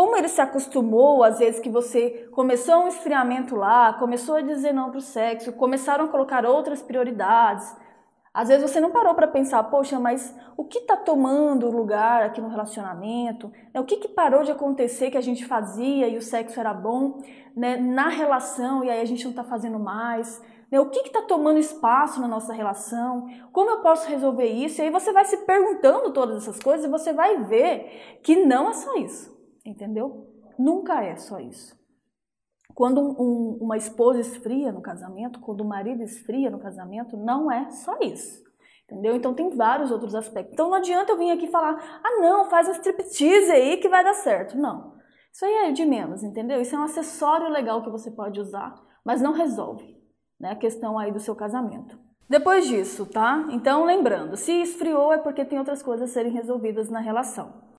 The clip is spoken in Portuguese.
como ele se acostumou, às vezes que você começou um esfriamento lá, começou a dizer não para o sexo, começaram a colocar outras prioridades. Às vezes você não parou para pensar, poxa, mas o que está tomando lugar aqui no relacionamento? O que, que parou de acontecer que a gente fazia e o sexo era bom né, na relação e aí a gente não está fazendo mais? Né, o que está tomando espaço na nossa relação? Como eu posso resolver isso? E aí você vai se perguntando todas essas coisas e você vai ver que não é só isso, entendeu? Nunca é só isso. Quando um, uma esposa esfria no casamento, quando o marido esfria no casamento, não é só isso. Entendeu? Então tem vários outros aspectos. Então não adianta eu vir aqui falar, ah não, faz um striptease aí que vai dar certo. Não. Isso aí é de menos, entendeu? Isso é um acessório legal que você pode usar, mas não resolve né, a questão aí do seu casamento. Depois disso, tá? Então lembrando, se esfriou é porque tem outras coisas a serem resolvidas na relação.